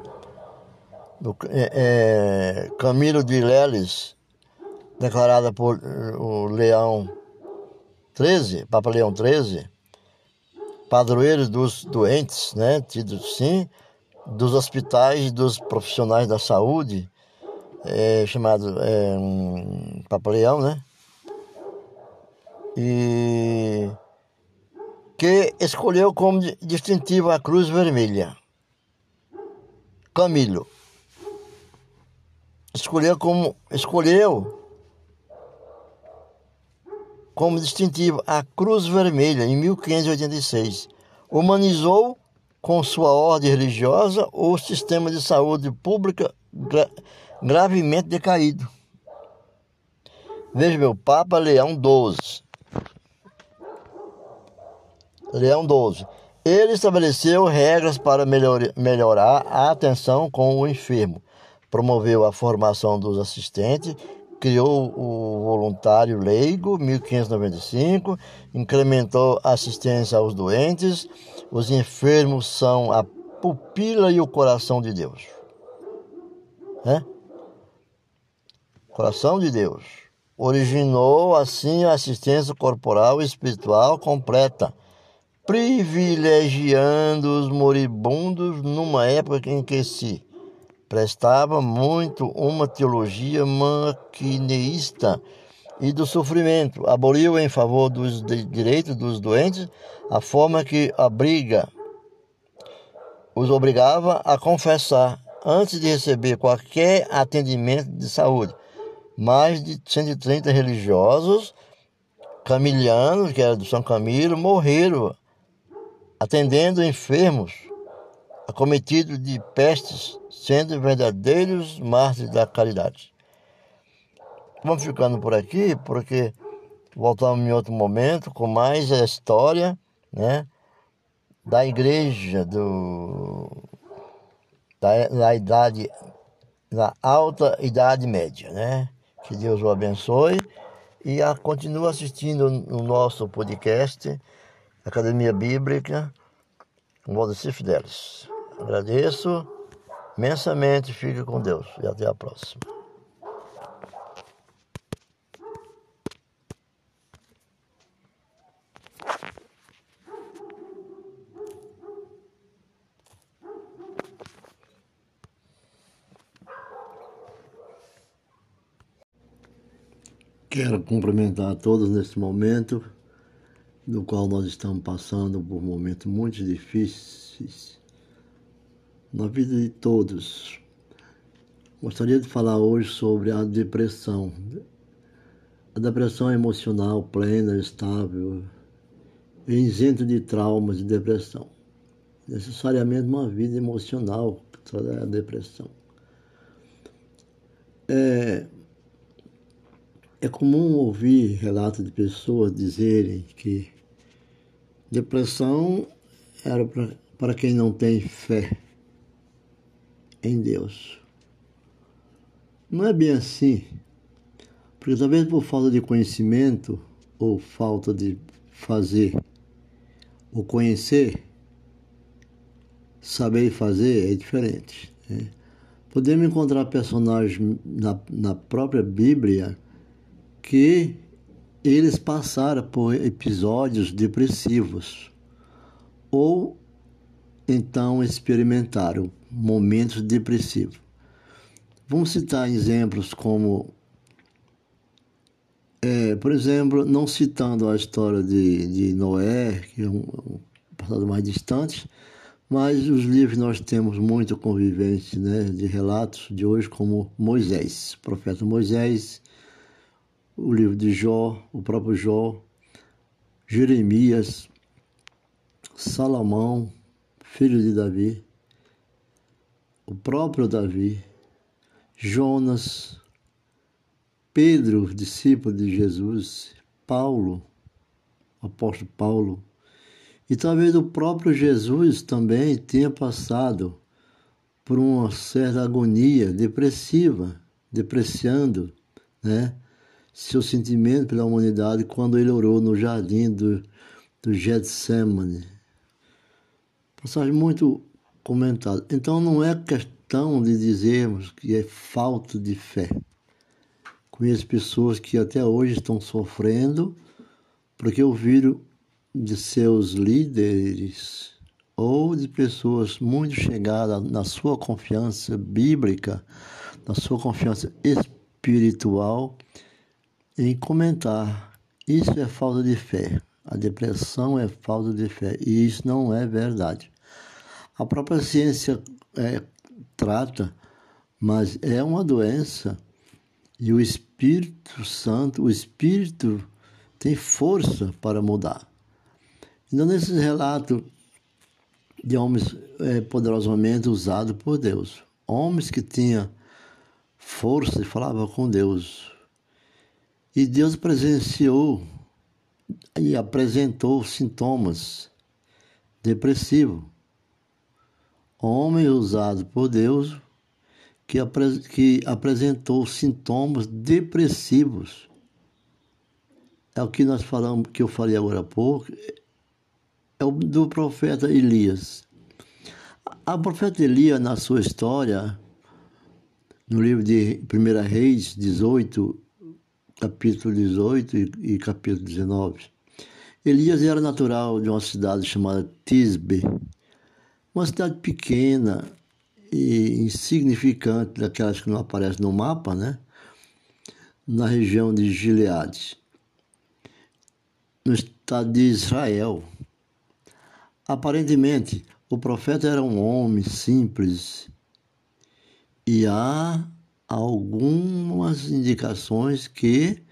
do, é, é, Camilo de Leles, declarada por o Leão 13, Papa Leão 13, padroeiro dos doentes, né, tido sim, dos hospitais dos profissionais da saúde, é, chamado é, um, Papa Leão, né? E que escolheu como distintivo a cruz vermelha. Camilo. Escolheu como escolheu como distintivo a Cruz Vermelha em 1586. Humanizou com sua ordem religiosa o sistema de saúde pública gra gravemente decaído. Veja meu Papa Leão XII. Leão XII. Ele estabeleceu regras para melhor, melhorar a atenção com o enfermo, promoveu a formação dos assistentes criou o voluntário leigo, 1595, incrementou a assistência aos doentes, os enfermos são a pupila e o coração de Deus. Né? Coração de Deus. Originou assim a assistência corporal e espiritual completa, privilegiando os moribundos numa época em que se prestava muito uma teologia maquineísta e do sofrimento. Aboliu em favor dos direitos dos doentes a forma que abriga os obrigava a confessar antes de receber qualquer atendimento de saúde. Mais de 130 religiosos camilianos, que era do São Camilo, morreram atendendo enfermos acometidos de pestes sendo verdadeiros mártires da caridade. Vamos ficando por aqui, porque voltamos em outro momento com mais a história né, da igreja do, da, da idade, da alta idade média. Né? Que Deus o abençoe e a, continue assistindo o nosso podcast Academia Bíblica com Valdecir Fidelis. Agradeço imensamente. Fique com Deus e até a próxima. Quero cumprimentar a todos nesse momento, no qual nós estamos passando por momentos muito difíceis na vida de todos. Gostaria de falar hoje sobre a depressão. A depressão emocional, plena, estável, isento de traumas e depressão. Necessariamente uma vida emocional, a depressão. É, é comum ouvir relatos de pessoas dizerem que depressão era para quem não tem fé em Deus. Não é bem assim, porque talvez por falta de conhecimento ou falta de fazer ou conhecer, saber fazer é diferente. Né? Podemos encontrar personagens na, na própria Bíblia que eles passaram por episódios depressivos ou então experimentaram momentos depressivos. Vamos citar exemplos como, é, por exemplo, não citando a história de, de Noé, que é um, passado mais distante, mas os livros nós temos muito convivência né, de relatos de hoje, como Moisés, profeta Moisés, o livro de Jó, o próprio Jó, Jeremias, Salomão, filho de Davi, o próprio Davi, Jonas, Pedro, discípulo de Jesus, Paulo, apóstolo Paulo, e talvez o próprio Jesus também tenha passado por uma certa agonia depressiva, depreciando né, seu sentimento pela humanidade quando ele orou no jardim do, do Getsemane. Passagem muito comentada. Então não é questão de dizermos que é falta de fé. Conheço pessoas que até hoje estão sofrendo porque ouviram de seus líderes ou de pessoas muito chegadas na sua confiança bíblica, na sua confiança espiritual, em comentar: isso é falta de fé, a depressão é falta de fé, e isso não é verdade. A própria ciência é, trata, mas é uma doença e o Espírito Santo, o Espírito tem força para mudar. Então, nesse relato de homens é, poderosamente usados por Deus, homens que tinham força e falavam com Deus, e Deus presenciou e apresentou sintomas depressivos homem usado por Deus que, apre que apresentou sintomas depressivos. É o que nós falamos, que eu falei agora há pouco, é o do profeta Elias. A profeta Elias, na sua história, no livro de 1 Reis 18, capítulo 18 e, capítulo 19, Elias era natural de uma cidade chamada Tisbe, uma cidade pequena e insignificante, daquelas que não aparecem no mapa, né? Na região de Gileade, no estado de Israel. Aparentemente, o profeta era um homem simples e há algumas indicações que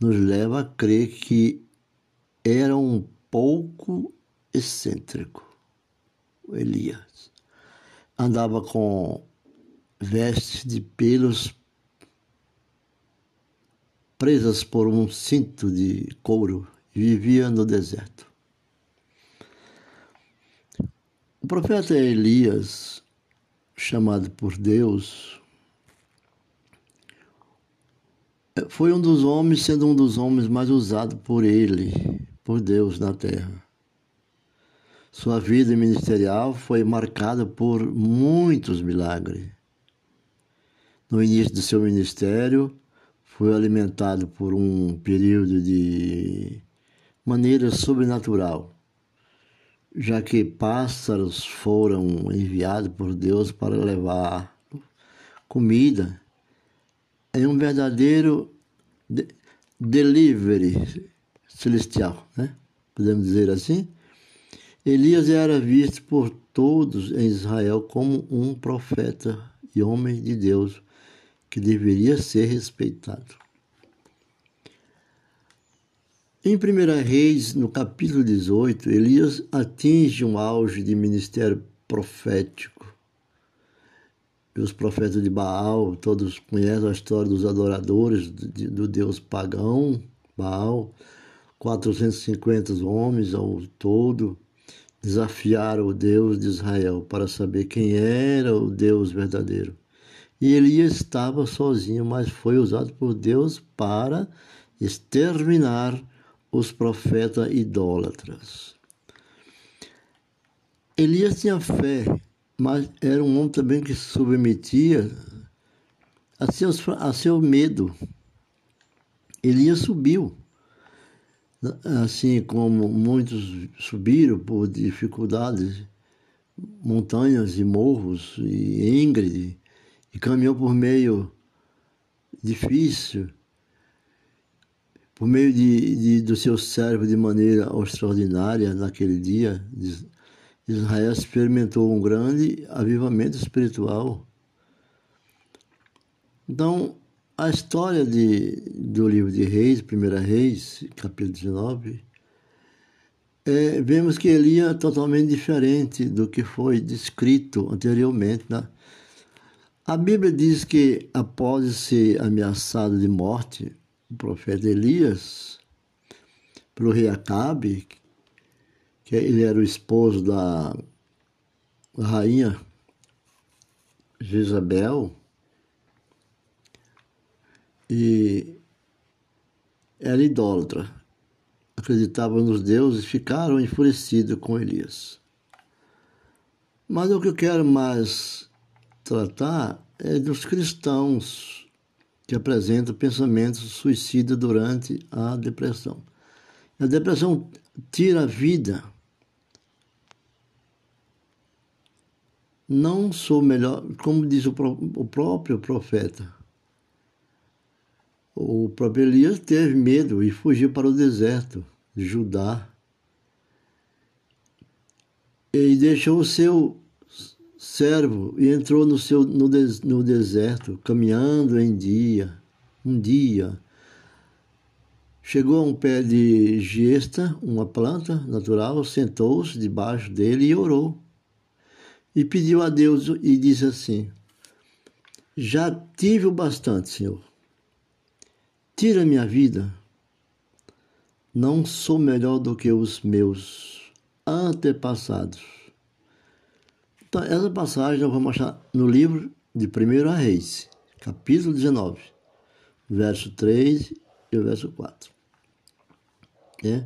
nos levam a crer que era um pouco excêntrico. Elias. Andava com vestes de pelos presas por um cinto de couro e vivia no deserto. O profeta Elias, chamado por Deus, foi um dos homens, sendo um dos homens mais usados por ele, por Deus na terra. Sua vida ministerial foi marcada por muitos milagres. No início do seu ministério, foi alimentado por um período de maneira sobrenatural, já que pássaros foram enviados por Deus para levar comida em um verdadeiro de delivery celestial, né? Podemos dizer assim? Elias era visto por todos em Israel como um profeta e homem de Deus que deveria ser respeitado. Em 1 Reis, no capítulo 18, Elias atinge um auge de ministério profético. Os profetas de Baal, todos conhecem a história dos adoradores do Deus pagão, Baal, 450 homens ao todo desafiaram o Deus de Israel para saber quem era o Deus verdadeiro. E Elias estava sozinho, mas foi usado por Deus para exterminar os profetas idólatras. Elias tinha fé, mas era um homem também que se submetia a, seus, a seu medo. Elias subiu assim como muitos subiram por dificuldades, montanhas e morros e íngreme, e caminhou por meio difícil, por meio de, de, do seu cérebro de maneira extraordinária naquele dia, Israel experimentou um grande avivamento espiritual. Então, a história de, do livro de Reis, Primeira Reis, capítulo 19, é, vemos que Elia é totalmente diferente do que foi descrito anteriormente. Né? A Bíblia diz que após ser ameaçado de morte, o profeta Elias, pelo rei Acabe, que ele era o esposo da rainha Jezabel, e era idólatra, acreditava nos deuses, ficaram enfurecidos com Elias. Mas o que eu quero mais tratar é dos cristãos que apresentam pensamentos suicidas durante a depressão. A depressão tira a vida. Não sou melhor, como diz o, o próprio profeta. O próprio Elias teve medo e fugiu para o deserto de Judá. E deixou o seu servo e entrou no, seu, no, des, no deserto, caminhando em dia, um dia. Chegou a um pé de gesta, uma planta natural, sentou-se debaixo dele e orou. E pediu a Deus e disse assim: Já tive o bastante, Senhor. Tira minha vida. Não sou melhor do que os meus antepassados então, essa passagem eu vou mostrar no livro de 1 Reis, capítulo 19, verso 3 e o verso 4. É?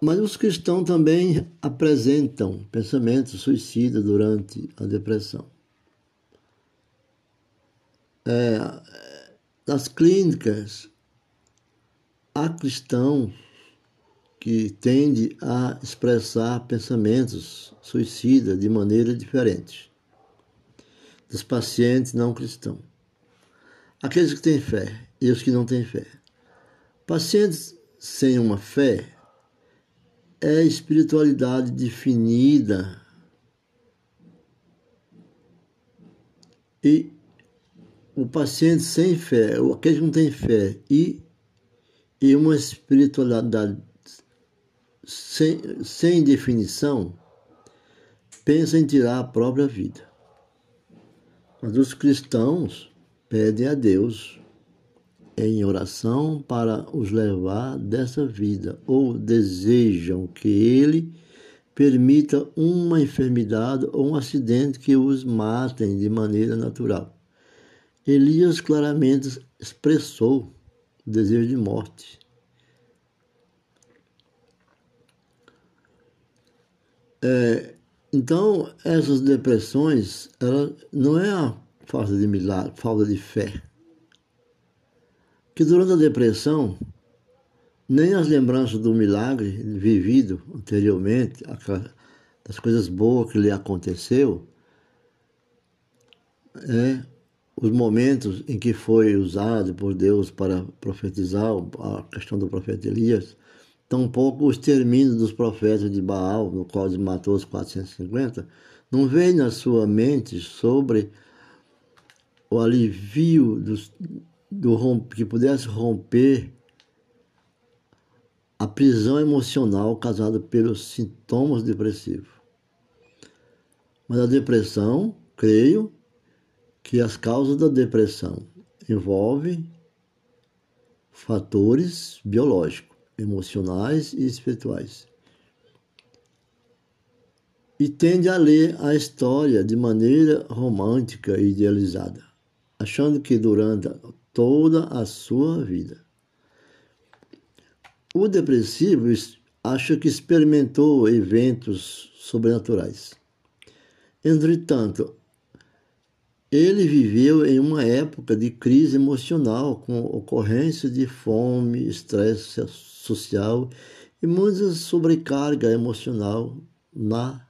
Mas os cristãos também apresentam pensamentos suicidas durante a depressão. É, nas clínicas, há cristãos que tende a expressar pensamentos suicidas de maneira diferente dos pacientes não cristãos. Aqueles que têm fé e os que não têm fé. Pacientes sem uma fé é espiritualidade definida e o paciente sem fé, aquele que não tem fé e, e uma espiritualidade sem, sem definição, pensa em tirar a própria vida. Mas os cristãos pedem a Deus em oração para os levar dessa vida, ou desejam que Ele permita uma enfermidade ou um acidente que os matem de maneira natural. Elias claramente expressou o desejo de morte. É, então, essas depressões, ela não é a falta de milagre, falta de fé. Que durante a depressão, nem as lembranças do milagre vivido anteriormente, das coisas boas que lhe aconteceu, é, os momentos em que foi usado por Deus para profetizar a questão do profeta Elias, tampouco o extermínio dos profetas de Baal, no qual ele matou os 450, não veio na sua mente sobre o alivio dos, do que pudesse romper a prisão emocional causada pelos sintomas depressivos. Mas a depressão, creio que as causas da depressão envolvem fatores biológicos emocionais e espirituais. E tende a ler a história de maneira romântica e idealizada, achando que durante toda a sua vida. O depressivo acha que experimentou eventos sobrenaturais. Entretanto, ele viveu em uma época de crise emocional, com ocorrência de fome, estresse social e muita sobrecarga emocional na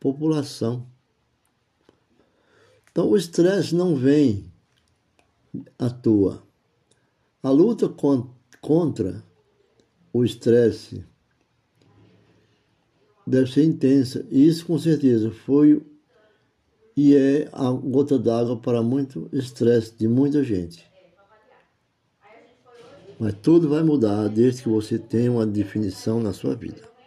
população. Então, o estresse não vem à toa. A luta contra o estresse deve ser intensa. Isso, com certeza, foi e é a gota d'água para muito estresse de muita gente. Mas tudo vai mudar desde que você tenha uma definição na sua vida.